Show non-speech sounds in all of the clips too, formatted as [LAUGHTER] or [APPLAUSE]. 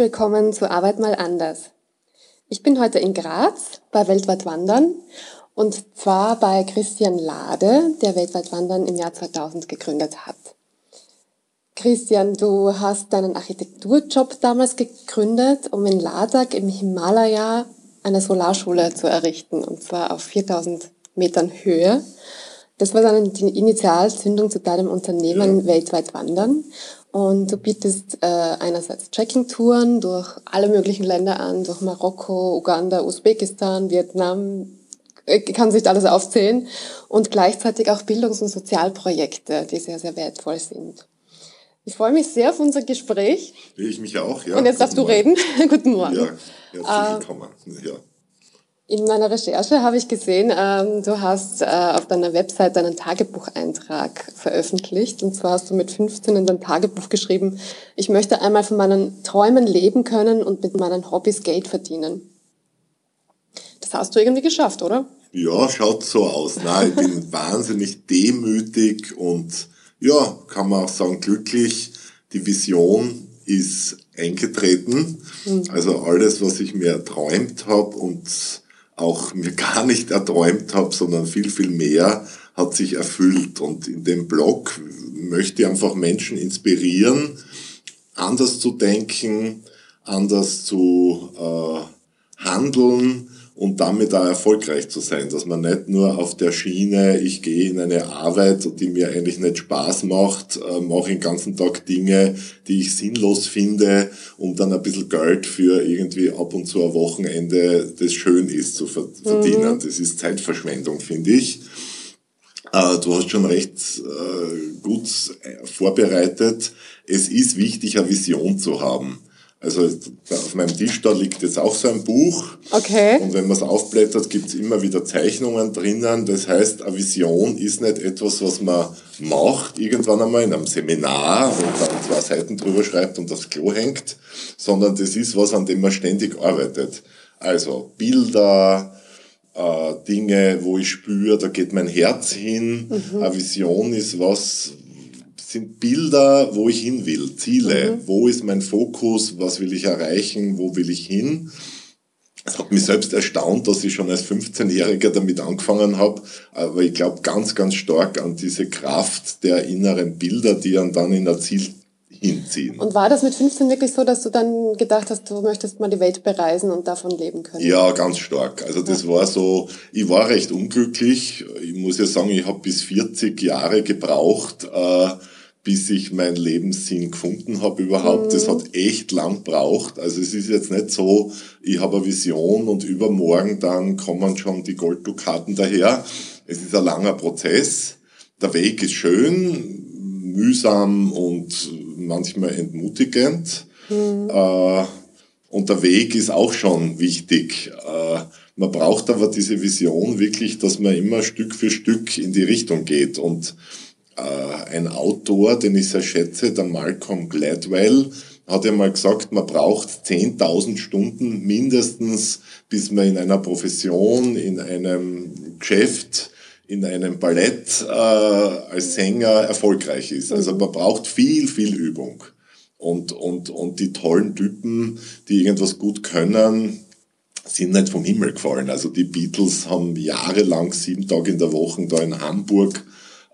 Willkommen zu Arbeit mal anders. Ich bin heute in Graz bei Weltweit Wandern und zwar bei Christian Lade, der Weltweit Wandern im Jahr 2000 gegründet hat. Christian, du hast deinen Architekturjob damals gegründet, um in Ladakh im Himalaya eine Solarschule zu errichten, und zwar auf 4000 Metern Höhe. Das war dann die Initialzündung zu deinem Unternehmen ja. weltweit wandern. Und du bietest äh, einerseits Trekking-Touren durch alle möglichen Länder an, durch Marokko, Uganda, Usbekistan, Vietnam, äh, kann sich alles aufzählen. Und gleichzeitig auch Bildungs- und Sozialprojekte, die sehr, sehr wertvoll sind. Ich freue mich sehr auf unser Gespräch. Ich mich auch, ja. Und jetzt darfst du reden. [LAUGHS] Guten Morgen. Ja, herzlich willkommen. Ja. In meiner Recherche habe ich gesehen, ähm, du hast äh, auf deiner Website einen Tagebucheintrag veröffentlicht. Und zwar hast du mit 15 in dein Tagebuch geschrieben, ich möchte einmal von meinen Träumen leben können und mit meinen Hobbys Geld verdienen. Das hast du irgendwie geschafft, oder? Ja, schaut so aus. Nein, ich bin [LAUGHS] wahnsinnig demütig und ja, kann man auch sagen, glücklich. Die Vision ist eingetreten. Mhm. Also alles, was ich mir erträumt habe und auch mir gar nicht erträumt habe, sondern viel, viel mehr, hat sich erfüllt. Und in dem Blog möchte ich einfach Menschen inspirieren, anders zu denken, anders zu äh, handeln und damit auch erfolgreich zu sein, dass man nicht nur auf der Schiene, ich gehe in eine Arbeit, die mir eigentlich nicht Spaß macht, äh, mache den ganzen Tag Dinge, die ich sinnlos finde, um dann ein bisschen Geld für irgendwie ab und zu ein Wochenende, das schön ist, zu verdienen. Mhm. Das ist Zeitverschwendung, finde ich. Äh, du hast schon recht äh, gut vorbereitet. Es ist wichtig, eine Vision zu haben. Also auf meinem Tisch da liegt jetzt auch so ein Buch. Okay. Und wenn man es aufblättert, gibt es immer wieder Zeichnungen drinnen. Das heißt, eine Vision ist nicht etwas, was man macht, irgendwann einmal in einem Seminar und dann zwei Seiten drüber schreibt und aufs Klo hängt, sondern das ist was, an dem man ständig arbeitet. Also Bilder, äh, Dinge, wo ich spüre, da geht mein Herz hin. Mhm. Eine Vision ist was, sind Bilder, wo ich hin will, Ziele. Mhm. Wo ist mein Fokus? Was will ich erreichen? Wo will ich hin? Es hat mich selbst erstaunt, dass ich schon als 15-Jähriger damit angefangen habe, aber ich glaube ganz, ganz stark an diese Kraft der inneren Bilder, die dann in ein Ziel hinziehen. Und war das mit 15 wirklich so, dass du dann gedacht hast, du möchtest mal die Welt bereisen und davon leben können? Ja, ganz stark. Also das ja. war so, ich war recht unglücklich. Ich muss ja sagen, ich habe bis 40 Jahre gebraucht, äh, bis ich meinen Lebenssinn gefunden habe überhaupt. Mhm. Das hat echt lang braucht. Also es ist jetzt nicht so, ich habe eine Vision und übermorgen dann kommen schon die Golddukaten daher. Es ist ein langer Prozess. Der Weg ist schön, mühsam und manchmal entmutigend. Mhm. Äh, und der Weg ist auch schon wichtig. Äh, man braucht aber diese Vision wirklich, dass man immer Stück für Stück in die Richtung geht und äh, ein Autor, den ich sehr schätze, der Malcolm Gladwell, hat ja mal gesagt, man braucht 10.000 Stunden mindestens, bis man in einer Profession, in einem Geschäft, in einem Ballett äh, als Sänger erfolgreich ist. Also man braucht viel, viel Übung. Und, und, und die tollen Typen, die irgendwas gut können, sind nicht vom Himmel gefallen. Also die Beatles haben jahrelang sieben Tage in der Woche da in Hamburg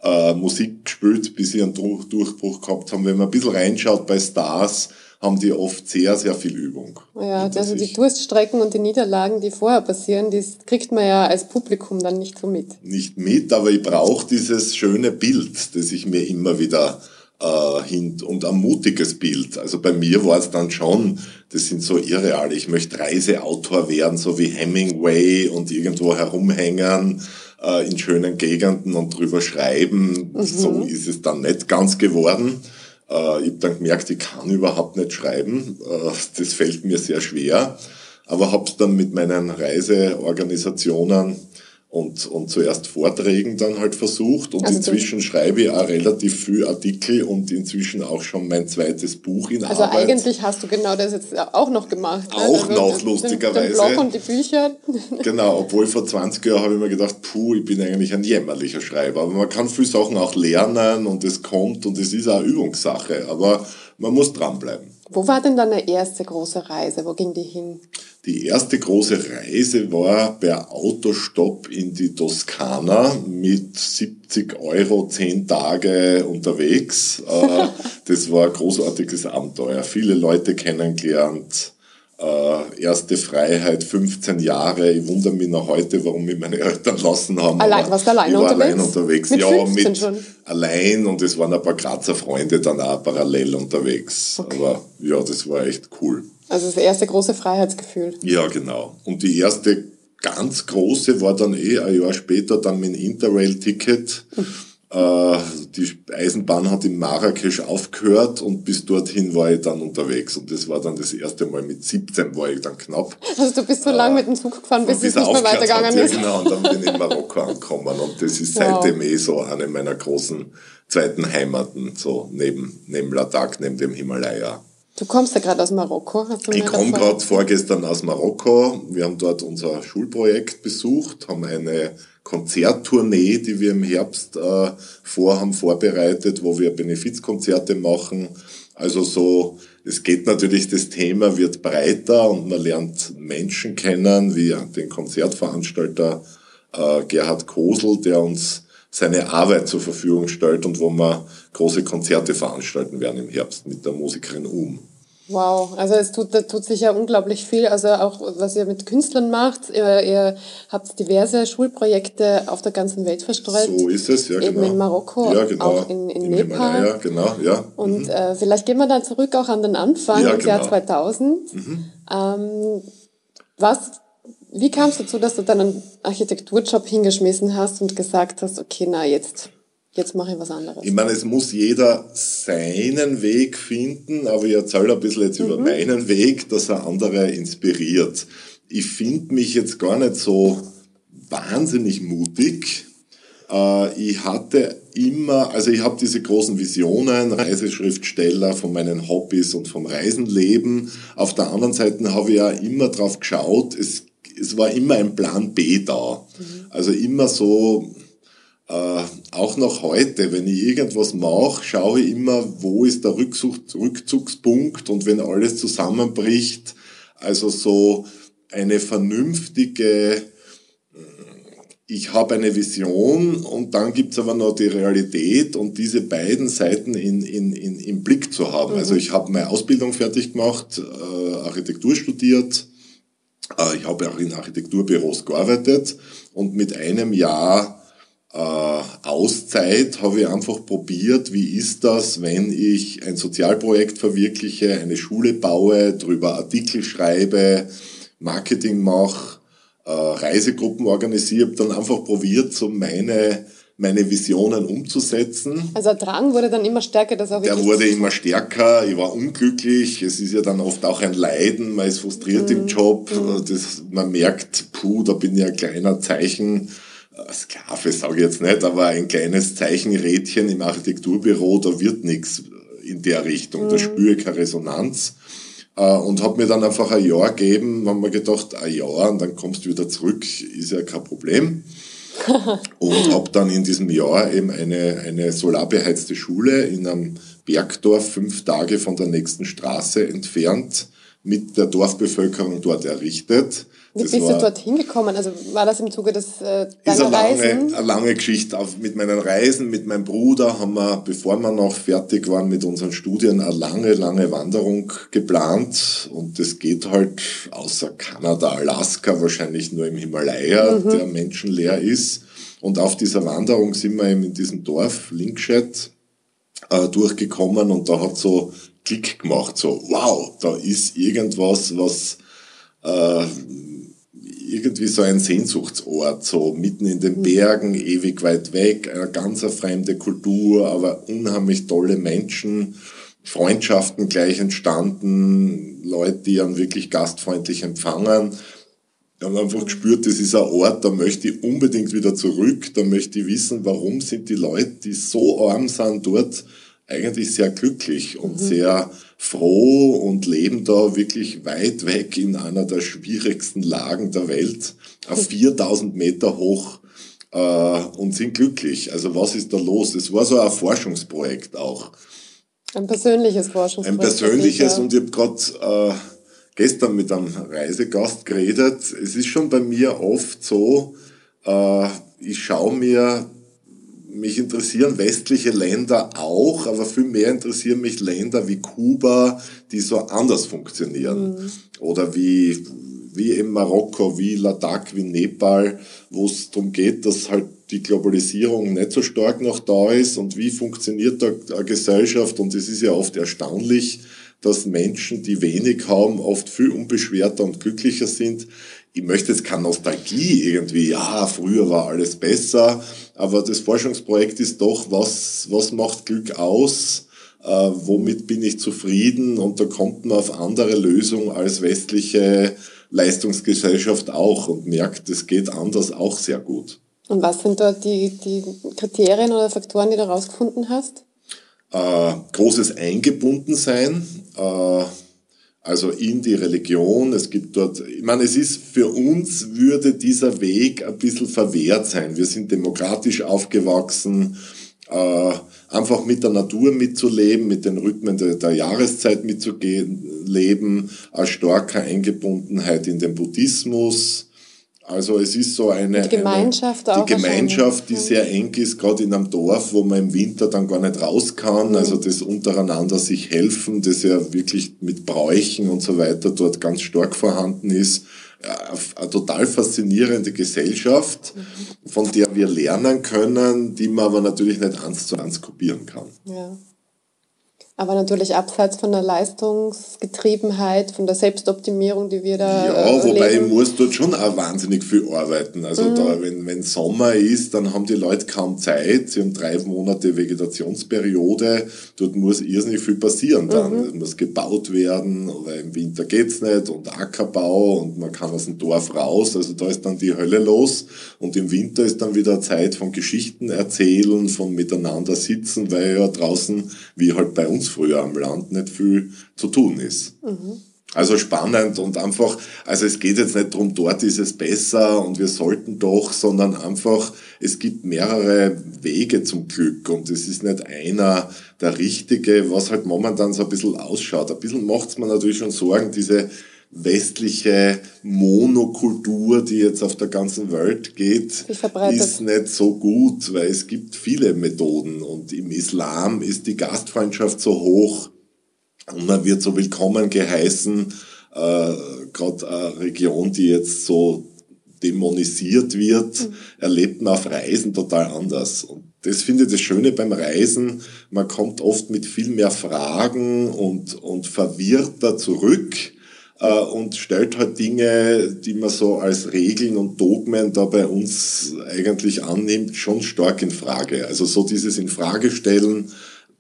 äh, Musik gespielt, bis sie einen Durchbruch gehabt haben. Wenn man ein bisschen reinschaut bei Stars, haben die oft sehr, sehr viel Übung. Ja, also die Durststrecken und die Niederlagen, die vorher passieren, das kriegt man ja als Publikum dann nicht so mit. Nicht mit, aber ich brauche dieses schöne Bild, das ich mir immer wieder äh, hin und ein mutiges Bild. Also bei mir war es dann schon, das sind so irreale, ich möchte Reiseautor werden, so wie Hemingway und irgendwo herumhängen äh, in schönen Gegenden und drüber schreiben. Mhm. So ist es dann nicht ganz geworden. Äh, ich habe dann gemerkt, ich kann überhaupt nicht schreiben. Äh, das fällt mir sehr schwer. Aber habe es dann mit meinen Reiseorganisationen und, und zuerst Vorträgen dann halt versucht und also inzwischen schreibe ich auch relativ viel Artikel und inzwischen auch schon mein zweites Buch in also Arbeit. Also eigentlich hast du genau das jetzt auch noch gemacht. Ne? Auch also noch, lustigerweise. Den Blog und die Bücher. [LAUGHS] Genau, obwohl vor 20 Jahren habe ich mir gedacht, puh, ich bin eigentlich ein jämmerlicher Schreiber. Aber man kann viele Sachen auch lernen und es kommt und es ist auch Übungssache. Aber man muss dranbleiben. Wo war denn deine erste große Reise? Wo ging die hin? Die erste große Reise war per Autostopp in die Toskana mit 70 Euro, 10 Tage unterwegs. Äh, [LAUGHS] das war ein großartiges Abenteuer. Viele Leute kennengelernt. Äh, erste Freiheit, 15 Jahre. Ich wundere mich noch heute, warum mich meine Eltern lassen haben. Allein, warst du allein ich war unterwegs? allein unterwegs. Mit ja, 15 mit schon? allein und es waren ein paar Grazer Freunde dann auch parallel unterwegs. Okay. Aber ja, das war echt cool. Also das erste große Freiheitsgefühl. Ja, genau. Und die erste ganz große war dann eh ein Jahr später dann mit dem Interrail-Ticket. Äh, die Eisenbahn hat in Marrakesch aufgehört und bis dorthin war ich dann unterwegs. Und das war dann das erste Mal mit 17 war ich dann knapp. Also du bist so lange mit dem Zug gefahren, bis Und es nicht mehr weitergegangen ist. Ja, genau, und dann bin ich in Marokko angekommen. Und das ist Wow. seitdem eh so eine meiner großen zweiten Heimaten, so neben, neben Ladakh, neben dem Himalaya. Du kommst ja gerade aus Marokko, hast du Ich komme gerade vorgestern aus Marokko. Wir haben dort unser Schulprojekt besucht, haben eine Konzerttournee, die wir im Herbst äh, vorhaben, vorbereitet, wo wir Benefizkonzerte machen. Also so, es geht natürlich, das Thema wird breiter und man lernt Menschen kennen, wie den Konzertveranstalter äh, Gerhard Kosel, der uns seine Arbeit zur Verfügung stellt und wo wir große Konzerte veranstalten werden im Herbst mit der Musikerin Um. Wow, also es tut, da tut sich ja unglaublich viel, also auch was ihr mit Künstlern macht. Ihr, ihr habt diverse Schulprojekte auf der ganzen Welt verstreut. So ist es, ja Eben genau. in Marokko, ja, genau. auch in, in Im Nepal. Himalaya, genau, ja. Und äh, vielleicht gehen wir dann zurück auch an den Anfang, Ja, ins Jahr genau. 2000. Ähm, was, wie kam es dazu, dass du deinen Architekturjob hingeschmissen hast und gesagt hast, okay, na jetzt, jetzt mache ich was anderes? Ich meine, es muss jeder seinen Weg finden, aber ich erzähle ein bisschen jetzt Mhm. über meinen Weg, dass er andere inspiriert. Ich finde mich jetzt gar nicht so wahnsinnig mutig. Äh, ich hatte immer, also ich habe diese großen Visionen, Reiseschriftsteller von meinen Hobbys und vom Reisenleben. Auf der anderen Seite habe ich ja immer drauf geschaut, es, es war immer ein Plan B da. Also immer so, äh, auch noch heute, wenn ich irgendwas mache, schaue ich immer, wo ist der Rückzug, Rückzugspunkt und wenn alles zusammenbricht, also so eine vernünftige, ich habe eine Vision und dann gibt's aber noch die Realität und diese beiden Seiten in, in, in, im Blick zu haben. Also ich habe meine Ausbildung fertig gemacht, äh, Architektur studiert, äh, ich habe auch in Architekturbüros gearbeitet und mit einem Jahr äh, Auszeit habe ich einfach probiert, wie ist das, wenn ich ein Sozialprojekt verwirkliche, eine Schule baue, drüber Artikel schreibe, Marketing mache, äh, Reisegruppen organisiere, dann einfach probiert, so meine, meine Visionen umzusetzen. Also der Drang wurde dann immer stärker, dass auch Der wurde immer stärker, ich war unglücklich, es ist ja dann oft auch ein Leiden, man ist frustriert im Job, das, man merkt, puh, da bin ich ein kleiner Zeichen, äh, Sklave sage ich jetzt nicht, aber ein kleines Zeichenrädchen im Architekturbüro, da wird nichts in der Richtung, da spüre ich keine Resonanz. Äh, Und habe mir dann einfach ein Jahr gegeben, haben mir gedacht, ein Jahr und dann kommst du wieder zurück, ist ja kein Problem und habe dann in diesem Jahr eben eine, eine solarbeheizte Schule in einem Bergdorf fünf Tage von der nächsten Straße entfernt mit der Dorfbevölkerung dort errichtet. Wie Das bist war- du dorthin gekommen? Also war das im Zuge des äh, ist deiner eine lange, Reisen? eine lange Geschichte. Auf, mit meinen Reisen, mit meinem Bruder haben wir, bevor wir noch fertig waren mit unseren Studien, eine lange, lange Wanderung geplant. Und das geht halt außer Kanada, Alaska wahrscheinlich nur im Himalaya, der menschenleer ist. Und auf dieser Wanderung sind wir eben in diesem Dorf, Linkschet, äh, durchgekommen und da hat so Klick gemacht, so wow, da ist irgendwas, was äh, irgendwie so ein Sehnsuchtsort, so mitten in den Bergen, ewig weit weg, eine ganz fremde Kultur, aber unheimlich tolle Menschen, Freundschaften gleich entstanden, Leute, die einen wirklich gastfreundlich empfangen. Wir haben einfach gespürt, das ist ein Ort, da möchte ich unbedingt wieder zurück, da möchte ich wissen, warum sind die Leute, die so arm sind, dort eigentlich sehr glücklich und sehr froh und leben da wirklich weit weg in einer der schwierigsten Lagen der Welt, auf 4000 Meter hoch äh, und sind glücklich. Also was ist da los? Es war so ein Forschungsprojekt auch. Ein persönliches Forschungsprojekt. Ein persönliches und ich habe gerade äh, gestern mit einem Reisegast geredet. Es ist schon bei mir oft so, äh, ich schaue mir, mich interessieren westliche Länder auch, aber viel mehr interessieren mich Länder wie Kuba, die so anders funktionieren. Mhm. Oder wie, wie in Marokko, wie Ladakh, wie Nepal, wo es darum geht, dass halt die Globalisierung nicht so stark noch da ist und wie funktioniert da eine Gesellschaft und es ist ja oft erstaunlich, dass Menschen, die wenig haben, oft viel unbeschwerter und glücklicher sind. Ich möchte jetzt keine Nostalgie irgendwie, ja, früher war alles besser, aber das Forschungsprojekt ist doch, was, was macht Glück aus? Äh, womit bin ich zufrieden? Und da kommt man auf andere Lösungen als westliche Leistungsgesellschaft auch und merkt, es geht anders auch sehr gut. Und was sind da die, die Kriterien oder Faktoren, die du herausgefunden hast? Äh, großes Eingebundensein, äh, also in die Religion. Es gibt dort, ich meine, es ist für uns würde dieser Weg ein bisschen verwehrt sein. Wir sind demokratisch aufgewachsen, äh, einfach mit der Natur mitzuleben, mit den Rhythmen der, der Jahreszeit mitzuleben, eine starke Eingebundenheit in den Buddhismus, also es ist so eine die Gemeinschaft, eine, die, Gemeinschaft die sehr eng ist, gerade in einem Dorf, wo man im Winter dann gar nicht raus kann. Mhm. Also das untereinander sich helfen, das ja wirklich mit Bräuchen und so weiter dort ganz stark vorhanden ist. Eine total faszinierende Gesellschaft, mhm. von der wir lernen können, die man aber natürlich nicht eins zu eins kopieren kann. Ja. Aber natürlich abseits von der Leistungsgetriebenheit, von der Selbstoptimierung, die wir da. Ja, äh, wobei ich muss dort schon auch wahnsinnig viel arbeiten. Also mhm. da, wenn, wenn Sommer ist, dann haben die Leute kaum Zeit. Sie haben drei Monate Vegetationsperiode. Dort muss irrsinnig viel passieren dann. Mhm. Es muss gebaut werden, weil im Winter geht's nicht und Ackerbau und man kann aus dem Dorf raus. Also da ist dann die Hölle los. Und im Winter ist dann wieder Zeit von Geschichten erzählen, von miteinander sitzen, weil ja draußen, wie halt bei uns früher am Land nicht viel zu tun ist. Mhm. Also spannend und einfach, also es geht jetzt nicht darum, dort ist es besser und wir sollten doch, sondern einfach, es gibt mehrere Wege zum Glück und es ist nicht einer der richtige, was halt momentan so ein bisschen ausschaut. Ein bisschen macht es mir natürlich schon Sorgen, diese westliche Monokultur, die jetzt auf der ganzen Welt geht, ist nicht so gut, weil es gibt viele Methoden und im Islam ist die Gastfreundschaft so hoch und man wird so willkommen geheißen, äh, gerade eine Region, die jetzt so dämonisiert wird, mhm. erlebt man auf Reisen total anders. Und das finde ich das Schöne beim Reisen. Man kommt oft mit viel mehr Fragen und, und verwirrter zurück äh, und stellt halt Dinge, die man so als Regeln und Dogmen da bei uns eigentlich annimmt, schon stark in Frage. Also so dieses in Frage stellen,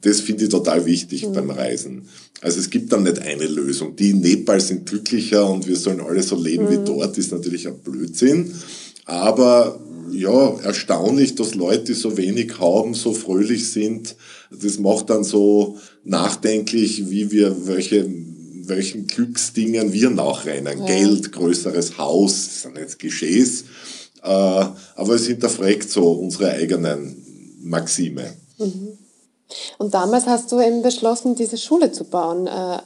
das finde ich total wichtig mhm. beim Reisen. Also es gibt dann nicht eine Lösung. Die in Nepal sind glücklicher und wir sollen alle so leben mhm. wie dort, ist natürlich ein Blödsinn. Aber ja, erstaunlich, dass Leute, die so wenig haben, so fröhlich sind. Das macht dann so nachdenklich, wie wir welche welchen Glücksdingen wir nachrennen. Ja. Geld, größeres Haus, das sind jetzt Geschehs. Äh, aber es hinterfragt so unsere eigenen Maxime. Mhm. Und damals hast du eben beschlossen, diese Schule zu bauen. Äh,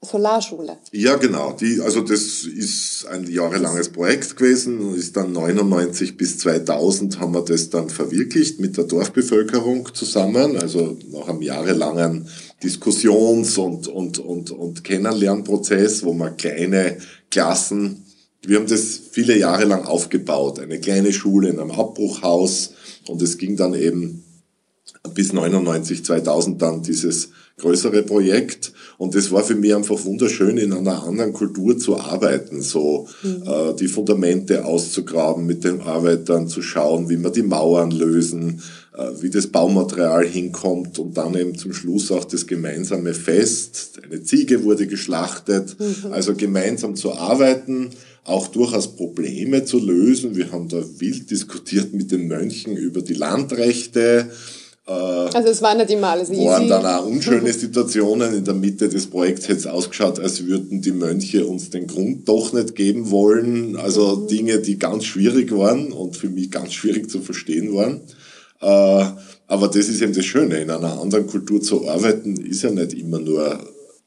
Solarschule. Ja, genau. Die, also das ist ein jahrelanges Projekt gewesen und ist dann 99 bis 2000 haben wir das dann verwirklicht mit der Dorfbevölkerung zusammen. Also nach einem jahrelangen Diskussions- und, und, und, und Kennenlernprozess, wo man kleine Klassen, wir haben das viele Jahre lang aufgebaut. Eine kleine Schule in einem Abbruchhaus und es ging dann eben bis 99, 2000 dann dieses größere Projekt. Und das war für mich einfach wunderschön, in einer anderen Kultur zu arbeiten, so mhm. äh, die Fundamente auszugraben, mit den Arbeitern zu schauen, wie wir die Mauern lösen, wie das Baumaterial hinkommt und dann eben zum Schluss auch das gemeinsame Fest. Eine Ziege wurde geschlachtet, mhm. also gemeinsam zu arbeiten auch durchaus Probleme zu lösen. Wir haben da wild diskutiert mit den Mönchen über die Landrechte, äh, also es war nicht immer alles easy. Waren dann auch unschöne [LAUGHS] Situationen. In der Mitte des Projekts hätte es ausgeschaut, als würden die Mönche uns den Grund doch nicht geben wollen. Also mhm. Dinge, die ganz schwierig waren und für mich ganz schwierig zu verstehen waren. Äh, Aber das ist eben das Schöne, in einer anderen Kultur zu arbeiten, ist ja nicht immer nur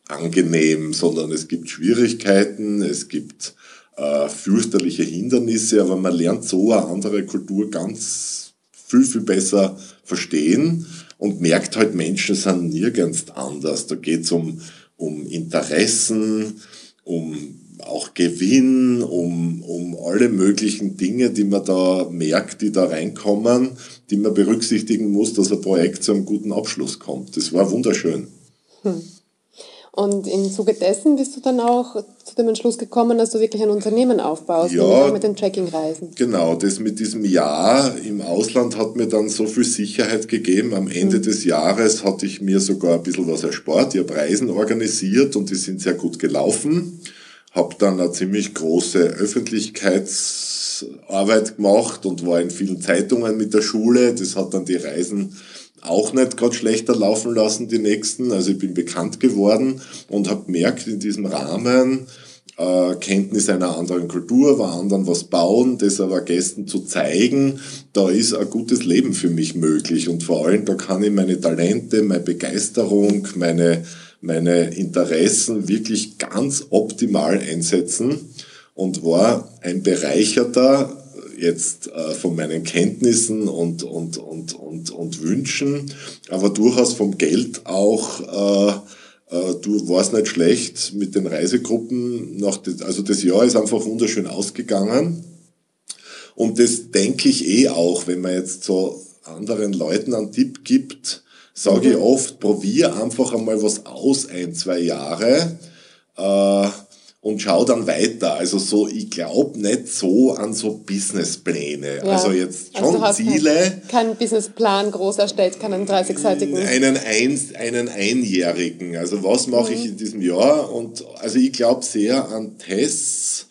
angenehm, sondern es gibt Schwierigkeiten, es gibt äh, fürchterliche Hindernisse, aber man lernt so eine andere Kultur ganz viel, viel besser verstehen und merkt halt, Menschen sind nirgends anders. Da geht's um, um Interessen, um auch Gewinn, um, um alle möglichen Dinge, die man da merkt, die da reinkommen, die man berücksichtigen muss, dass ein Projekt zu einem guten Abschluss kommt. Das war wunderschön. Hm. Und im Zuge dessen bist du dann auch zu dem Entschluss gekommen, dass du wirklich ein Unternehmen aufbaust, ja, mit den Trekkingreisen. Genau, das mit diesem Jahr im Ausland hat mir dann so viel Sicherheit gegeben. Am Ende mhm. des Jahres hatte ich mir sogar ein bisschen was erspart. Ich habe Reisen organisiert und die sind sehr gut gelaufen habe dann eine ziemlich große Öffentlichkeitsarbeit gemacht und war in vielen Zeitungen mit der Schule. Das hat dann die Reisen auch nicht gerade schlechter laufen lassen, die nächsten. Also ich bin bekannt geworden und habe gemerkt, in diesem Rahmen äh, Kenntnis einer anderen Kultur, war anderen was bauen, das aber Gästen zu zeigen, da ist ein gutes Leben für mich möglich. Und vor allem, da kann ich meine Talente, meine Begeisterung, meine meine Interessen wirklich ganz optimal einsetzen und war ein bereicherter jetzt äh, von meinen Kenntnissen und, und, und, und, und Wünschen, aber durchaus vom Geld auch, äh, äh, du warst nicht schlecht mit den Reisegruppen. Nach des, also das Jahr ist einfach wunderschön ausgegangen. Und das denke ich eh auch, wenn man jetzt so anderen Leuten einen Tipp gibt, sage ich oft, probier einfach einmal was aus, ein, zwei Jahre. Äh, und schau dann weiter. Also so, ich glaube nicht so an so Businesspläne. Ja. Also jetzt also schon also Ziele. Keinen kein Businessplan groß erstellt, keinen 30-seitigen. Einen, ein, einen einjährigen. Also was mache mhm. ich in diesem Jahr? Und also ich glaube sehr an Tests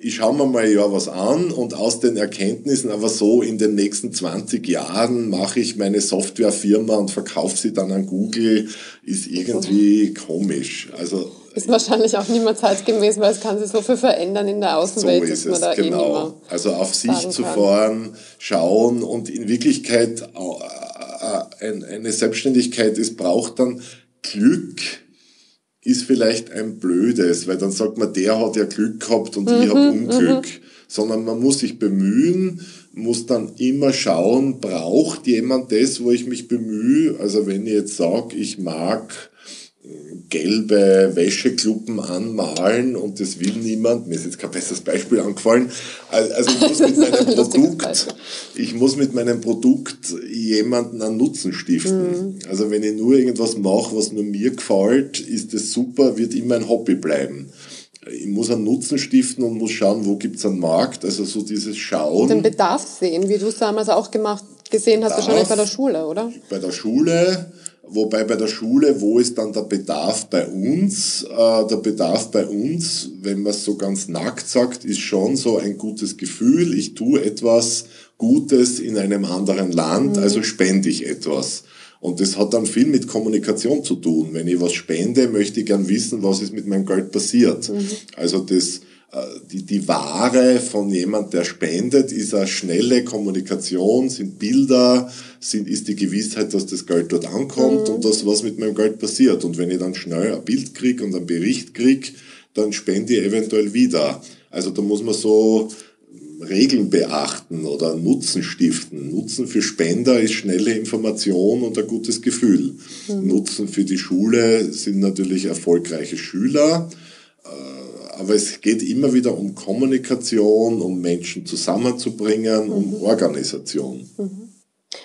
ich schaue mir mal ja was an und aus den Erkenntnissen, aber so in den nächsten 20 Jahren mache ich meine Softwarefirma und verkaufe sie dann an Google, ist irgendwie komisch. Also ist wahrscheinlich auch nicht mehr zeitgemäß, weil es kann sich so viel verändern in der Außenwelt, so ist es, da eh genau. eh Also auf sich zu fahren, schauen und in Wirklichkeit äh, äh, eine Selbstständigkeit, es braucht dann Glück, ist vielleicht ein blödes, weil dann sagt man, der hat ja Glück gehabt und mhm, ich habe Unglück. Mhm. Sondern man muss sich bemühen, muss dann immer schauen, braucht jemand das, wo ich mich bemühe? Also wenn ich jetzt sage, ich mag gelbe Wäschekluppen anmalen und das will niemand. Mir ist jetzt kein besseres Beispiel angefallen. Also ich muss mit [LAUGHS] meinem Produkt, ich muss mit meinem Produkt jemanden einen Nutzen stiften. Mhm. Also wenn ich nur irgendwas mache, was nur mir gefällt, ist das super, wird immer ein Hobby bleiben. Ich muss einen Nutzen stiften und muss schauen, wo gibt's einen Markt. Also so dieses Schauen. Den Bedarf sehen, wie du es damals auch gemacht, gesehen hast, wahrscheinlich bei der Schule, oder? Bei der Schule Wobei bei der Schule, wo ist dann der Bedarf bei uns? Äh, der Bedarf bei uns, wenn man es so ganz nackt sagt, ist schon so ein gutes Gefühl. Ich tue etwas Gutes in einem anderen Land, mhm. also spende ich etwas. Und das hat dann viel mit Kommunikation zu tun. Wenn ich was spende, möchte ich gern wissen, was ist mit meinem Geld passiert. Mhm. Also das die, die Ware von jemand, der spendet, ist eine schnelle Kommunikation, sind Bilder, sind, ist die Gewissheit, dass das Geld dort ankommt mhm. und dass was mit meinem Geld passiert. Und wenn ich dann schnell ein Bild krieg und einen Bericht krieg, dann spende ich eventuell wieder. Also da muss man so Regeln beachten oder Nutzen stiften. Nutzen für Spender ist schnelle Information und ein gutes Gefühl. Mhm. Nutzen für die Schule sind natürlich erfolgreiche Schüler. Äh, aber es geht immer wieder um Kommunikation, um Menschen zusammenzubringen, mhm. um Organisation. Mhm.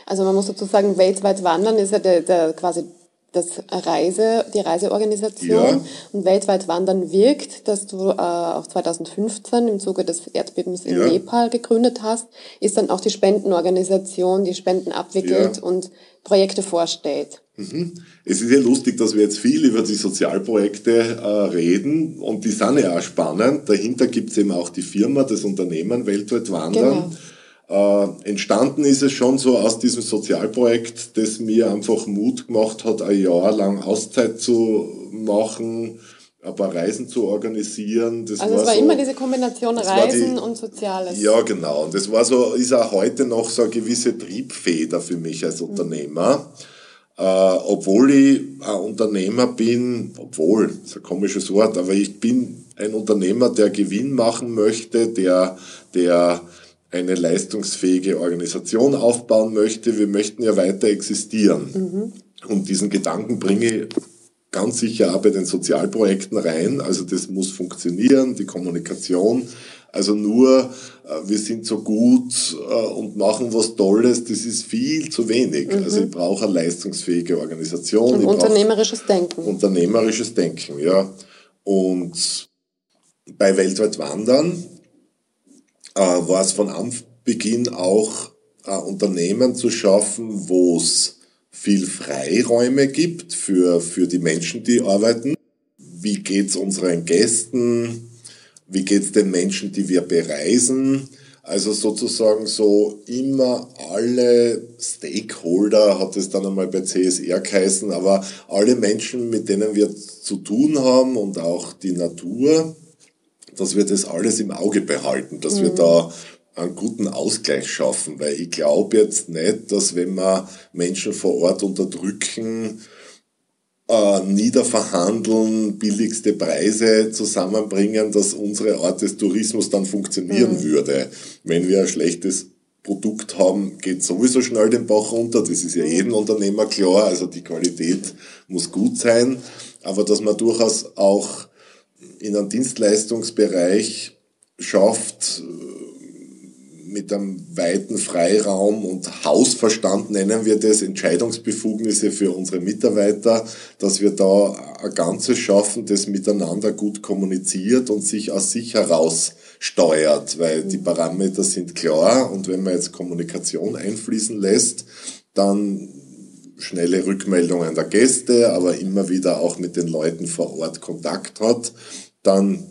Also man muss dazu sagen, weltweit wandern ist ja der, der quasi das Reise, die Reiseorganisation ja. und weltweit wandern wirkt, dass du äh, auch 2015 im Zuge des Erdbebens in ja. Nepal gegründet hast, ist dann auch die Spendenorganisation, die Spenden abwickelt ja. und Projekte vorstellt. Mhm. Es ist ja lustig, dass wir jetzt viel über die Sozialprojekte äh, reden und die sind ja auch spannend. Dahinter gibt es eben auch die Firma, das Unternehmen weltweit wandern. Genau äh, entstanden ist es schon so aus diesem Sozialprojekt, das mir einfach Mut gemacht hat, ein Jahr lang Auszeit zu machen, ein paar Reisen zu organisieren. Das also war es war so, immer diese Kombination Reisen die, und Soziales. Ja, genau. Und das war so, ist auch heute noch so eine gewisse Triebfeder für mich als mhm. Unternehmer. Äh, obwohl ich ein Unternehmer bin, obwohl, das ist ein komisches Wort, aber ich bin ein Unternehmer, der Gewinn machen möchte, der, der eine leistungsfähige Organisation aufbauen möchte. Wir möchten ja weiter existieren. Mhm. Und diesen Gedanken bringe ich ganz sicher auch bei den Sozialprojekten rein. Also das muss funktionieren, die Kommunikation. Also nur, äh, wir sind so gut äh, und machen was Tolles, das ist viel zu wenig. Mhm. Also ich brauche eine leistungsfähige Organisation. Und unternehmerisches Denken. Unternehmerisches Denken, ja. Und bei Weltweit Wandern äh, war es von Anbeginn auch ein Unternehmen zu schaffen, wo es viel Freiräume gibt für, für die Menschen, die arbeiten. Wie geht's unseren Gästen? Wie geht's den Menschen, die wir bereisen? Also sozusagen so immer alle Stakeholder, hat es dann einmal bei CSR geheißen, aber alle Menschen, mit denen wir zu tun haben und auch die Natur, dass wir das alles im Auge behalten, dass mhm. wir da einen guten Ausgleich schaffen, weil ich glaube jetzt nicht, dass wenn wir Menschen vor Ort unterdrücken, äh, niederverhandeln, billigste Preise zusammenbringen, dass unsere Art des Tourismus dann funktionieren mhm. würde. Wenn wir ein schlechtes Produkt haben, geht sowieso schnell den Bach runter. Das ist ja jedem Unternehmer klar. Also die Qualität muss gut sein. Aber dass man durchaus auch in einem Dienstleistungsbereich schafft, mit einem weiten Freiraum und Hausverstand nennen wir das, Entscheidungsbefugnisse für unsere Mitarbeiter, dass wir da ein Ganzes schaffen, das miteinander gut kommuniziert und sich aus sich heraus steuert, weil die Parameter sind klar und wenn man jetzt Kommunikation einfließen lässt, dann schnelle Rückmeldungen der Gäste, aber immer wieder auch mit den Leuten vor Ort Kontakt hat, dann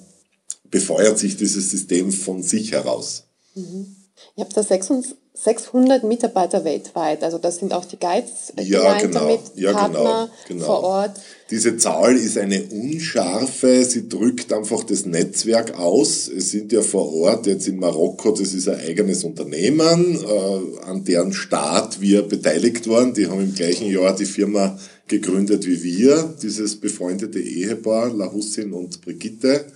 befeuert sich dieses System von sich heraus. Mhm. Ihr habt da 600 Mitarbeiter weltweit, also das sind auch die Guides, die ja, genau. mit ja, Partner genau, genau. vor Ort. Diese Zahl ist eine unscharfe, sie drückt einfach das Netzwerk aus. Es sind ja vor Ort jetzt in Marokko, das ist ein eigenes Unternehmen, äh, an deren Start wir beteiligt waren. Die haben im gleichen Jahr die Firma gegründet wie wir, dieses befreundete Ehepaar, La Hussin und Brigitte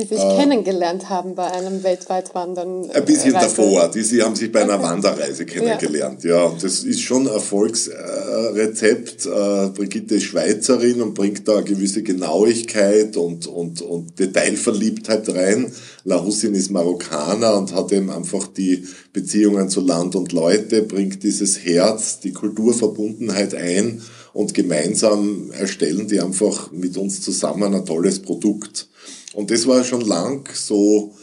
die sich äh, kennengelernt haben bei einem weltweit Wandern. Ein bisschen Reise. davor, die sie haben sich bei einer okay. [LAUGHS] Wanderreise kennengelernt, ja. ja. Und das ist schon ein Erfolgsrezept. Äh, Brigitte ist Schweizerin und bringt da eine gewisse Genauigkeit und, und, und Detailverliebtheit rein. La Hussin ist Marokkaner und hat eben einfach die Beziehungen zu Land und Leute, bringt dieses Herz, die Kulturverbundenheit ein und gemeinsam erstellen die einfach mit uns zusammen ein tolles Produkt. Und das war schon lang so,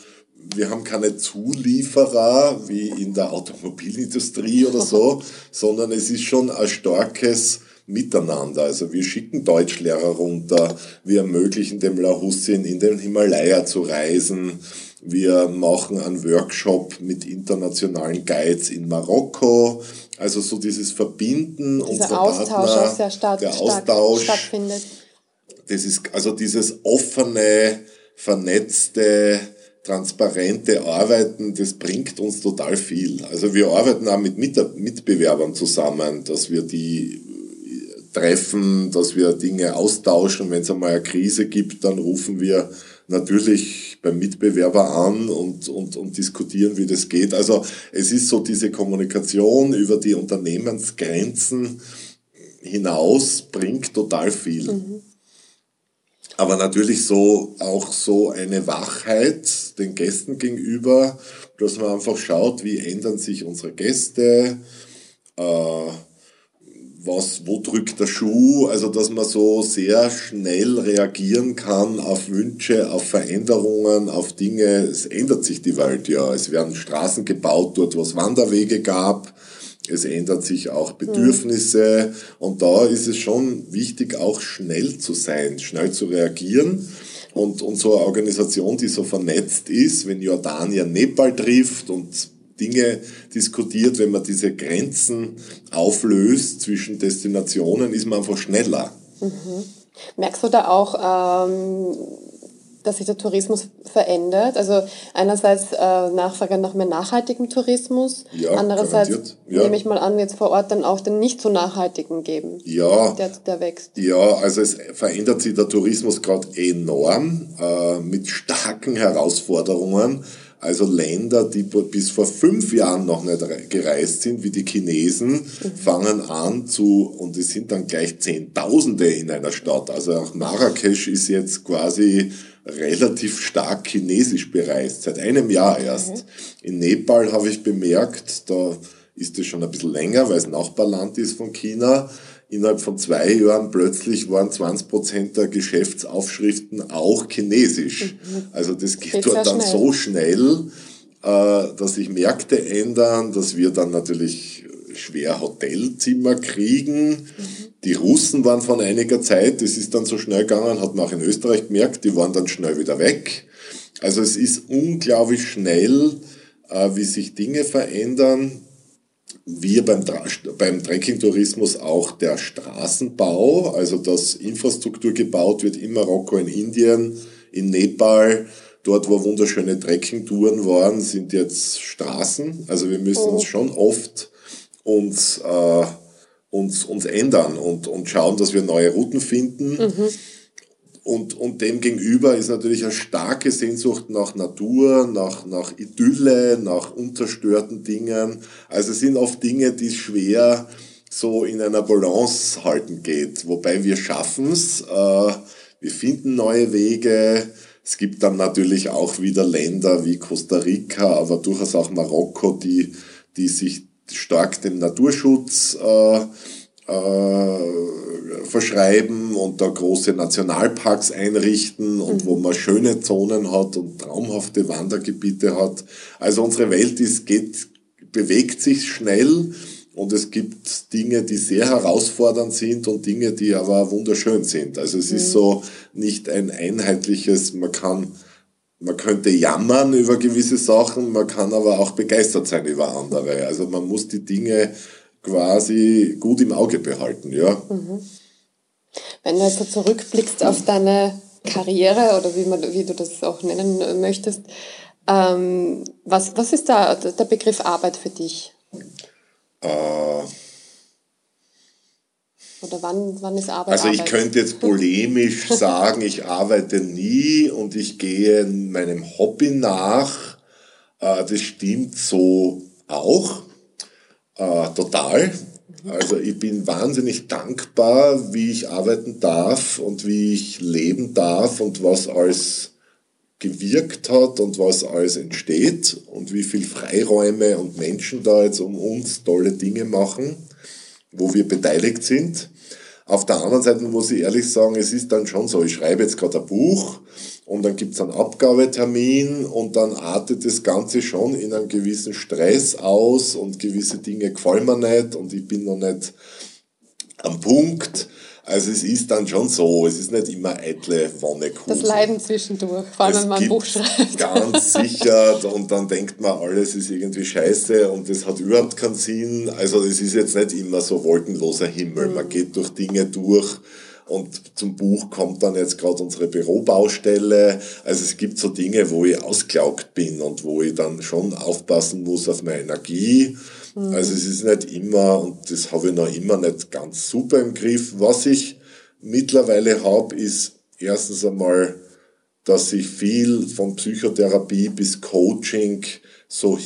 wir haben keine Zulieferer wie in der Automobilindustrie oder so, [LAUGHS] sondern es ist schon ein starkes Miteinander. Also wir schicken Deutschlehrer runter, wir ermöglichen dem Lahussin in den Himalaya zu reisen, wir machen einen Workshop mit internationalen Guides in Marokko. Also so dieses Verbinden Dieser unserer Austausch Partner, auch sehr stark, der Austausch stattfindet. Das ist also dieses offene, vernetzte, transparente Arbeiten, das bringt uns total viel. Also wir arbeiten auch mit Mitbewerbern zusammen, dass wir die treffen, dass wir Dinge austauschen. Wenn es einmal eine Krise gibt, dann rufen wir natürlich beim Mitbewerber an und, und, und diskutieren, wie das geht. Also es ist so diese Kommunikation über die Unternehmensgrenzen hinaus bringt total viel. Mhm aber natürlich so auch so eine Wachheit den Gästen gegenüber, dass man einfach schaut, wie ändern sich unsere Gäste, äh, was, wo drückt der Schuh, also dass man so sehr schnell reagieren kann auf Wünsche, auf Veränderungen, auf Dinge. Es ändert sich die Welt ja. Es werden Straßen gebaut dort, wo es Wanderwege gab es ändert sich auch Bedürfnisse und da ist es schon wichtig, auch schnell zu sein, schnell zu reagieren. Und, und so eine Organisation, die so vernetzt ist, wenn Jordanien Nepal trifft und Dinge diskutiert, wenn man diese Grenzen auflöst zwischen Destinationen, ist man einfach schneller. Mhm. Merkst du da auch, ähm, dass sich der Tourismus verändert? Also einerseits äh, Nachfrage nach mehr nachhaltigem Tourismus, Ja, andererseits. Ja. nehme ich mal an, jetzt vor Ort dann auch den nicht so nachhaltigen geben, Ja, der, der wächst. Ja, also es verändert sich der Tourismus gerade enorm äh, mit starken Herausforderungen. Also Länder, die bis vor fünf Jahren noch nicht re- gereist sind, wie die Chinesen, fangen an zu, und es sind dann gleich Zehntausende in einer Stadt. Also auch Marrakesch ist jetzt quasi relativ stark chinesisch bereist, seit einem Jahr erst. In Nepal habe ich bemerkt, da ist es schon ein bisschen länger, weil es Nachbarland ist von China. Innerhalb von zwei Jahren plötzlich waren 20 Prozent der Geschäftsaufschriften auch chinesisch. Also das geht Geht dort dann schnell. so schnell, äh, dass sich Märkte ändern, dass wir dann natürlich schwer Hotelzimmer kriegen. Die Russen waren von einiger Zeit, das ist dann so schnell gegangen, hat man auch in Österreich gemerkt, die waren dann schnell wieder weg. Also es ist unglaublich schnell, äh, wie sich Dinge verändern wir beim, beim Trekking-Tourismus auch der Straßenbau, also dass Infrastruktur gebaut wird in Marokko, in Indien, in Nepal, dort wo wunderschöne Trekking-Touren waren, sind jetzt Straßen. Also wir müssen uns schon oft uns, äh, uns, uns ändern und, und schauen, dass wir neue Routen finden. Und, und dem gegenüber ist natürlich eine starke Sehnsucht nach Natur, nach, nach Idylle, nach unterstörten Dingen. Also es sind oft Dinge, die schwer so in einer Balance halten geht. Wobei wir schaffen es, äh, wir finden neue Wege. Es gibt dann natürlich auch wieder Länder wie Costa Rica, aber durchaus auch Marokko, die, die sich stark dem Naturschutz äh, äh, verschreiben und da große Nationalparks einrichten und wo man schöne Zonen hat und traumhafte Wandergebiete hat. Also unsere Welt ist, geht, bewegt sich schnell und es gibt Dinge, die sehr herausfordernd sind und Dinge, die aber wunderschön sind. Also es ist so nicht ein einheitliches, man kann man könnte jammern über gewisse Sachen, man kann aber auch begeistert sein über andere. Also man muss die Dinge quasi gut im Auge behalten, ja. Wenn du jetzt so zurückblickst auf deine Karriere oder wie, man, wie du das auch nennen möchtest, ähm, was, was ist da der Begriff Arbeit für dich? Äh, Oder wann, wann ist Arbeit also ich Arbeit? könnte jetzt polemisch [LAUGHS] sagen, ich arbeite nie und ich gehe meinem Hobby nach. Äh, das stimmt so auch. Äh, total. Also ich bin wahnsinnig dankbar, wie ich arbeiten darf und wie ich leben darf und was alles gewirkt hat und was alles entsteht und wie viel Freiräume und Menschen da jetzt um uns tolle Dinge machen, wo wir beteiligt sind. Auf der anderen Seite muss ich ehrlich sagen, es ist dann schon so, ich schreibe jetzt gerade ein Buch und dann gibt's einen Abgabetermin und dann artet das Ganze schon in einem gewissen Stress aus und gewisse Dinge gefallen mir nicht und ich bin noch nicht am Punkt. Also es ist dann schon so, es ist nicht immer eitle Wonnekuchen. Das Leiden zwischendurch, vor allem wenn man ein Buch schreibt. Ganz [LAUGHS] sicher und dann denkt man, alles ist irgendwie scheiße und das hat überhaupt keinen Sinn. Also es ist jetzt nicht immer so wolkenloser Himmel. Man geht durch Dinge durch und zum Buch kommt dann jetzt gerade unsere Bürobaustelle. Also es gibt so Dinge, wo ich ausgelaugt bin und wo ich dann schon aufpassen muss auf meine Energie. Also es ist nicht immer, und das habe ich noch immer nicht ganz super im Griff. Was ich mittlerweile habe, ist erstens einmal, dass ich viel von Psychotherapie bis Coaching so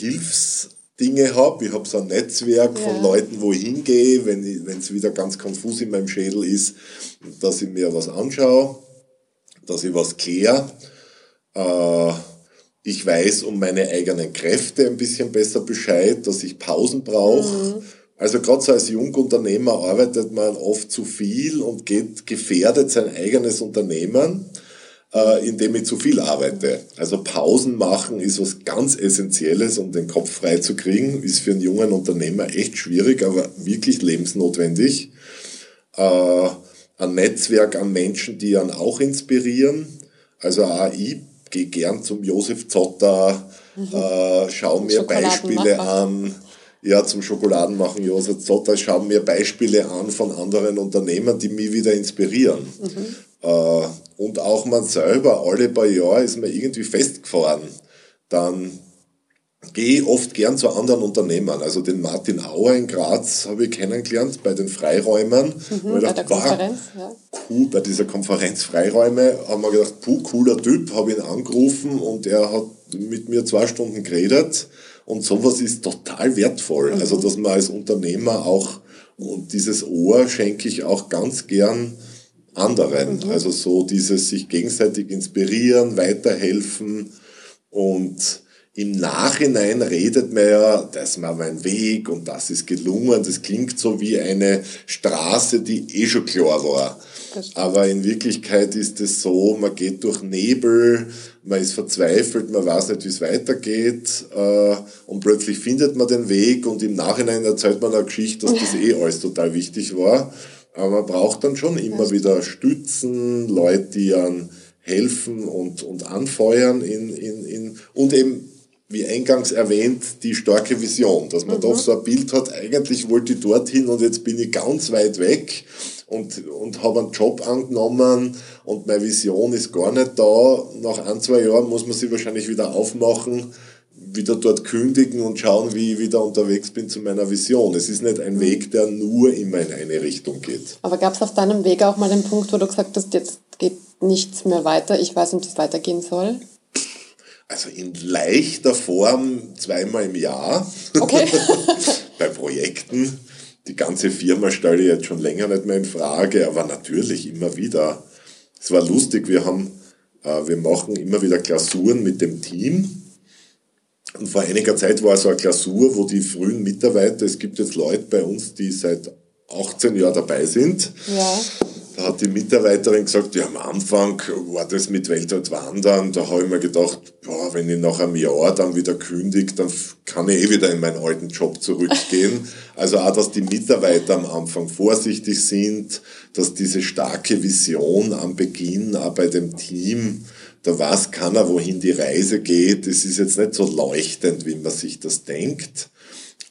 Hilfsdinge habe. Ich habe so ein Netzwerk von Ja. Leuten, wo ich hingehe, wenn es wieder ganz konfus in meinem Schädel ist, dass ich mir was anschaue, dass ich was kläre. Äh, ich weiß um meine eigenen Kräfte ein bisschen besser Bescheid, dass ich Pausen brauche. Also gerade so als Jungunternehmer arbeitet man oft zu viel und geht gefährdet sein eigenes Unternehmen, äh, indem ich zu viel arbeite. Also Pausen machen ist was ganz Essentielles, um den Kopf frei zu kriegen. Ist für einen jungen Unternehmer echt schwierig, aber wirklich lebensnotwendig. Äh, ein Netzwerk an Menschen, die einen auch inspirieren. Also ich gehe gern zum Josef Zotter, äh, schau mir. Beispiele an. ja, zum Schokoladenmachen, Josef Zotter, schaue mir Beispiele an von anderen Unternehmen, die mich wieder inspirieren. Mhm. Äh, und auch man selber, alle paar Jahre ist man irgendwie festgefahren. Dann gehe oft gern zu anderen Unternehmern. Also den Martin Auer in Graz habe ich kennengelernt bei den Freiräumern. Mhm, bei gedacht, der Konferenz, ja. Cool, bei dieser Konferenz Freiräume haben wir gedacht, puh, cooler Typ, habe ihn angerufen und er hat mit mir zwei Stunden geredet. Und sowas ist total wertvoll. Mhm. Also, dass man als Unternehmer auch, und dieses Ohr schenke ich auch ganz gern anderen. Mhm. Also so dieses sich gegenseitig inspirieren, weiterhelfen und im Nachhinein redet man ja, das war mein Weg und das ist gelungen. Das klingt so wie eine Straße, die eh schon klar war. Aber in Wirklichkeit ist es so, man geht durch Nebel, man ist verzweifelt, man weiß nicht, wie es weitergeht äh, und plötzlich findet man den Weg und im Nachhinein erzählt man eine Geschichte, dass das eh alles total wichtig war. Aber man braucht dann schon immer wieder Stützen, Leute, die an helfen und, und anfeuern in, in, in, und eben wie eingangs erwähnt, die starke Vision, dass man mhm. doch so ein Bild hat, eigentlich wollte ich dorthin und jetzt bin ich ganz weit weg und, und habe einen Job angenommen und meine Vision ist gar nicht da. Nach ein, zwei Jahren muss man sie wahrscheinlich wieder aufmachen, wieder dort kündigen und schauen, wie ich wieder unterwegs bin zu meiner Vision. Es ist nicht ein Weg, der nur immer in eine Richtung geht. Aber gab es auf deinem Weg auch mal den Punkt, wo du gesagt hast, jetzt geht nichts mehr weiter, ich weiß nicht, wie es weitergehen soll? Also in leichter Form zweimal im Jahr. Okay. [LAUGHS] Bei Projekten. Die ganze Firma stelle ich jetzt schon länger nicht mehr in Frage, aber natürlich immer wieder. Es war lustig, wir haben, äh, wir machen immer wieder Klausuren mit dem Team. Und vor einiger Zeit war so eine Klausur, wo die frühen Mitarbeiter, es gibt jetzt Leute bei uns, die seit 18 Jahren dabei sind. Ja. Da hat die Mitarbeiterin gesagt, ja, am Anfang war das mit weltweit wandern. Da habe ich mir gedacht, boah, wenn ich nach einem Jahr dann wieder kündige, dann kann ich eh wieder in meinen alten Job zurückgehen. [LAUGHS] Also auch, dass die Mitarbeiter am Anfang vorsichtig sind, dass diese starke Vision am Beginn auch bei dem Team, da weiß keiner, wohin die Reise geht. Es ist jetzt nicht so leuchtend, wie man sich das denkt.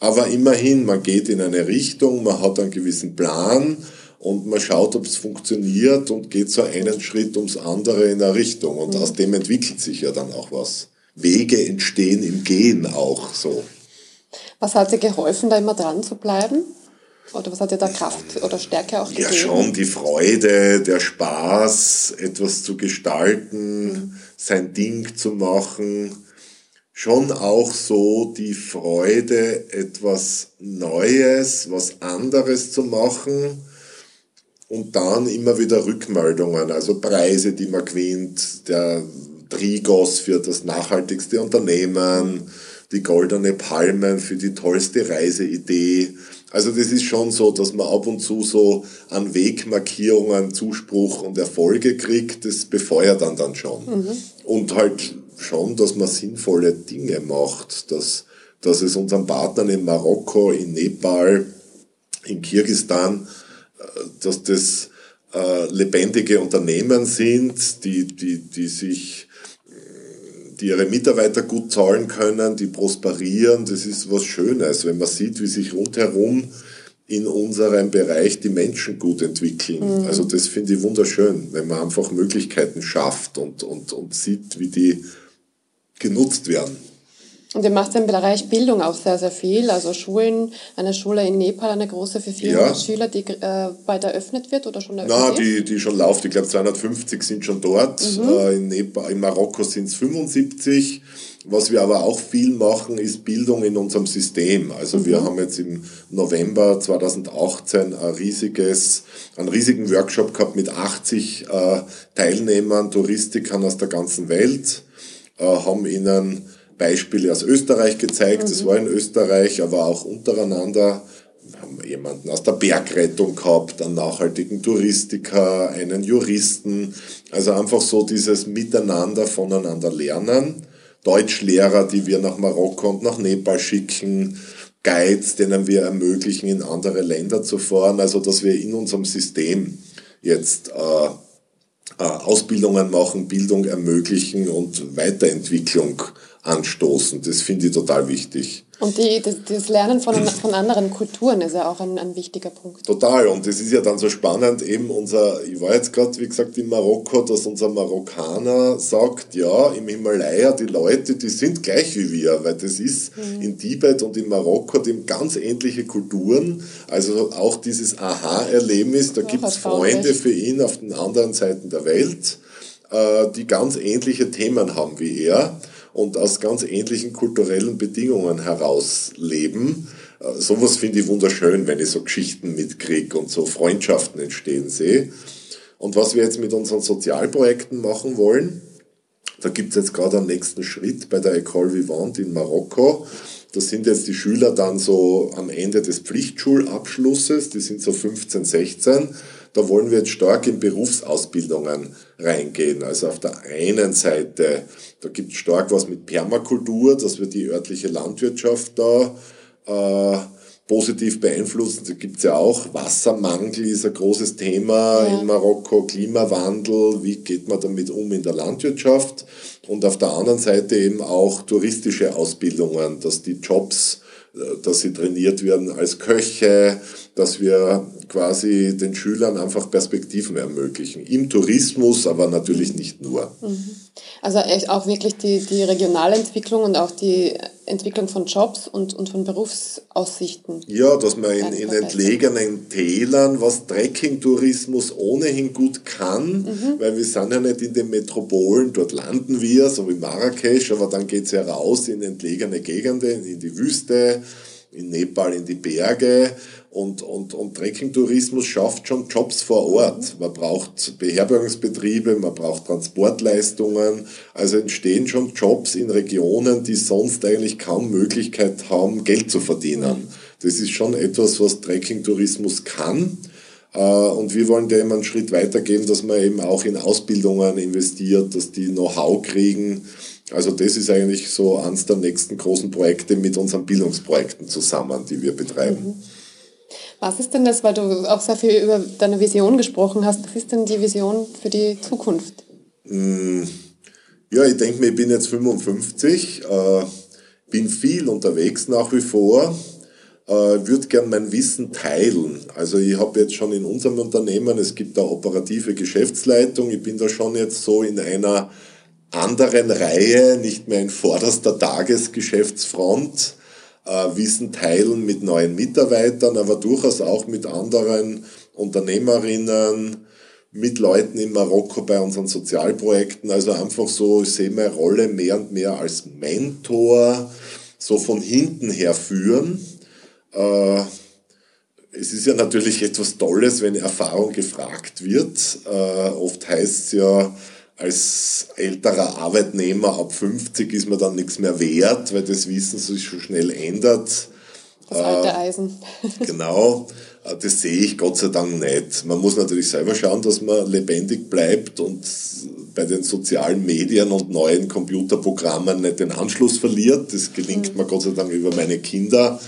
Aber immerhin, man geht in eine Richtung, man hat einen gewissen Plan und man schaut, ob es funktioniert und geht so einen Schritt ums andere in eine Richtung. Und mhm. aus dem entwickelt sich ja dann auch was. Wege entstehen im Gehen auch so. Was hat dir geholfen, da immer dran zu bleiben? Oder was hat dir da Kraft oder Stärke auch gegeben? Ja, schon die Freude, der Spaß, etwas zu gestalten, mhm. sein Ding zu machen. Schon auch so die Freude, etwas Neues, was anderes zu machen und dann immer wieder Rückmeldungen, also Preise, die man gewinnt, der Trigos für das nachhaltigste Unternehmen, die goldene Palmen für die tollste Reiseidee. Also das ist schon so, dass man ab und zu so an Wegmarkierungen Zuspruch und Erfolge kriegt, das befeuert dann dann schon. Mhm. Und halt schon, dass man sinnvolle Dinge macht, dass, dass es unseren Partnern in Marokko, in Nepal, in Kirgistan dass das äh, lebendige Unternehmen sind, die, die, die sich die ihre Mitarbeiter gut zahlen können, die prosperieren. Das ist was Schönes, wenn man sieht, wie sich rundherum in unserem Bereich die Menschen gut entwickeln. Mhm. Also das finde ich wunderschön, wenn man einfach Möglichkeiten schafft und, und, und sieht, wie die genutzt werden. Und ihr macht im Bereich Bildung auch sehr, sehr viel. Also Schulen, eine Schule in Nepal, eine große für 400 ja. Schüler, die äh, bald eröffnet wird oder schon eröffnet Na, die, die schon läuft. Ich glaube, 250 sind schon dort. Mhm. Äh, in, Nepal, in Marokko sind es 75. Was wir aber auch viel machen, ist Bildung in unserem System. Also mhm. wir haben jetzt im November 2018 ein riesiges, einen riesigen Workshop gehabt mit 80 äh, Teilnehmern, Touristikern aus der ganzen Welt, äh, haben ihnen Beispiele aus Österreich gezeigt. Mhm. Das war in Österreich, aber auch untereinander. Wir haben jemanden aus der Bergrettung gehabt, einen nachhaltigen Touristiker, einen Juristen. Also einfach so dieses Miteinander voneinander lernen. Deutschlehrer, die wir nach Marokko und nach Nepal schicken. Guides, denen wir ermöglichen, in andere Länder zu fahren. Also dass wir in unserem System jetzt äh, äh, Ausbildungen machen, Bildung ermöglichen und Weiterentwicklung anstoßen. Das finde ich total wichtig. Und die, das, das Lernen von, von anderen Kulturen ist ja auch ein, ein wichtiger Punkt. Total. Und das ist ja dann so spannend, eben unser, ich war jetzt gerade, wie gesagt, in Marokko, dass unser Marokkaner sagt, ja, im Himalaya, die Leute, die sind gleich wie wir, weil das ist mhm. in Tibet und in Marokko, die haben ganz ähnliche Kulturen. Also auch dieses Aha-Erlebnis, da gibt es Freunde für ihn auf den anderen Seiten der Welt, äh, die ganz ähnliche Themen haben wie er und aus ganz ähnlichen kulturellen Bedingungen heraus leben. Äh, sowas finde ich wunderschön, wenn ich so Geschichten mitkriege und so Freundschaften entstehen sehe. Und was wir jetzt mit unseren Sozialprojekten machen wollen, da gibt es jetzt gerade einen nächsten Schritt bei der École Vivante in Marokko. Das sind jetzt die Schüler dann so am Ende des Pflichtschulabschlusses, die sind so 15, 16 da wollen wir jetzt stark in Berufsausbildungen reingehen. Also auf der einen Seite, da gibt es stark was mit Permakultur, dass wir die örtliche Landwirtschaft da äh, positiv beeinflussen. Da gibt es ja auch Wassermangel, ist ein großes Thema ja. in Marokko, Klimawandel, wie geht man damit um in der Landwirtschaft? Und auf der anderen Seite eben auch touristische Ausbildungen, dass die Jobs dass sie trainiert werden als Köche, dass wir quasi den Schülern einfach Perspektiven ermöglichen. Im Tourismus, aber natürlich nicht nur. Mhm. Also auch wirklich die, die regionale und auch die Entwicklung von Jobs und, und von Berufsaussichten. Ja, dass man in, in entlegenen Tälern, was Trekking-Tourismus ohnehin gut kann, mhm. weil wir sind ja nicht in den Metropolen, dort landen wir, so wie Marrakesch, aber dann geht es ja raus in entlegene Gegenden, in die Wüste, in Nepal in die Berge und, und, und Trekkingtourismus schafft schon Jobs vor Ort. Man braucht Beherbergungsbetriebe, man braucht Transportleistungen. Also entstehen schon Jobs in Regionen, die sonst eigentlich kaum Möglichkeit haben, Geld zu verdienen. Das ist schon etwas, was Trekkingtourismus kann. Äh, und wir wollen dem einen Schritt weitergeben, dass man eben auch in Ausbildungen investiert, dass die Know-how kriegen. Also das ist eigentlich so eines der nächsten großen Projekte mit unseren Bildungsprojekten zusammen, die wir betreiben. Mhm. Was ist denn das, weil du auch sehr viel über deine Vision gesprochen hast, was ist denn die Vision für die Zukunft? Mm, ja, ich denke mir, ich bin jetzt 55, äh, bin viel unterwegs nach wie vor, äh, würde gern mein Wissen teilen. Also ich habe jetzt schon in unserem Unternehmen, es gibt da operative Geschäftsleitung, ich bin da schon jetzt so in einer anderen Reihe, nicht mehr in vorderster Tagesgeschäftsfront Wissen teilen mit neuen Mitarbeitern, aber durchaus auch mit anderen Unternehmerinnen, mit Leuten in Marokko bei unseren Sozialprojekten. Also einfach so, ich sehe meine Rolle mehr und mehr als Mentor, so von hinten her führen. Äh, es ist ja natürlich etwas Tolles, wenn Erfahrung gefragt wird. Äh, oft heißt es ja, als älterer Arbeitnehmer ab 50 ist man dann nichts mehr wert, weil das Wissen sich schon schnell ändert. Das alte äh, Eisen. [LAUGHS] genau, äh, das sehe ich Gott sei Dank nicht. Man muss natürlich selber schauen, dass man lebendig bleibt und bei den sozialen Medien und neuen Computerprogrammen nicht den Anschluss verliert. Das gelingt mhm. mir Gott sei Dank über meine Kinder,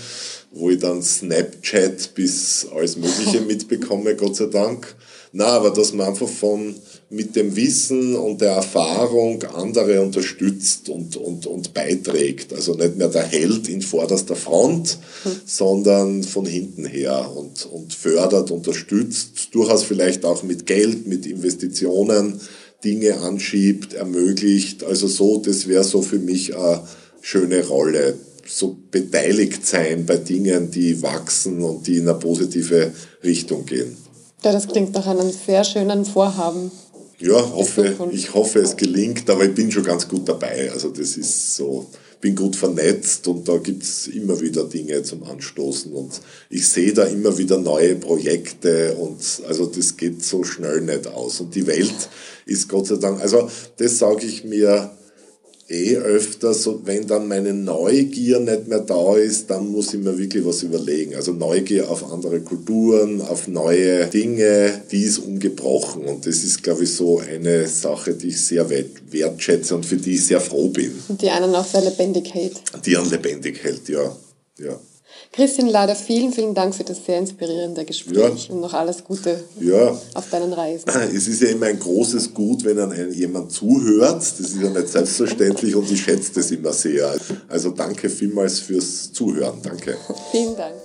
wo ich dann Snapchat bis alles Mögliche [LAUGHS] mitbekomme, Gott sei Dank. Na, aber dass man einfach von mit dem Wissen und der Erfahrung andere unterstützt und, und, und beiträgt. Also nicht mehr der Held in vorderster Front, mhm. sondern von hinten her und, und fördert, unterstützt, durchaus vielleicht auch mit Geld, mit Investitionen Dinge anschiebt, ermöglicht. Also so, das wäre so für mich eine schöne Rolle. So beteiligt sein bei Dingen, die wachsen und die in eine positive Richtung gehen. Ja, das klingt nach einem sehr schönen Vorhaben. Ja, hoffe, ich hoffe, es gelingt, aber ich bin schon ganz gut dabei. Also das ist so, bin gut vernetzt und da gibt's immer wieder Dinge zum Anstoßen und ich sehe da immer wieder neue Projekte und also das geht so schnell nicht aus. Und die Welt ist Gott sei Dank, also das sage ich mir eh öfter, so, wenn dann meine Neugier nicht mehr da ist, dann muss ich mir wirklich was überlegen. Also Neugier auf andere Kulturen, auf neue Dinge, die ist ungebrochen. Und das ist, glaube ich, so eine Sache, die ich sehr wertschätze und für die ich sehr froh bin. Und die einen auch sehr lebendig hält. Die einen lebendig hält, ja. ja. Christian Lader, vielen, vielen Dank für das sehr inspirierende Gespräch ja. und noch alles Gute ja. auf deinen Reisen. [LAUGHS] Es ist ja immer ein großes Gut, wenn dann jemand zuhört. Das ist ja nicht selbstverständlich und ich schätze das immer sehr. Also danke vielmals fürs Zuhören. Danke. Vielen Dank.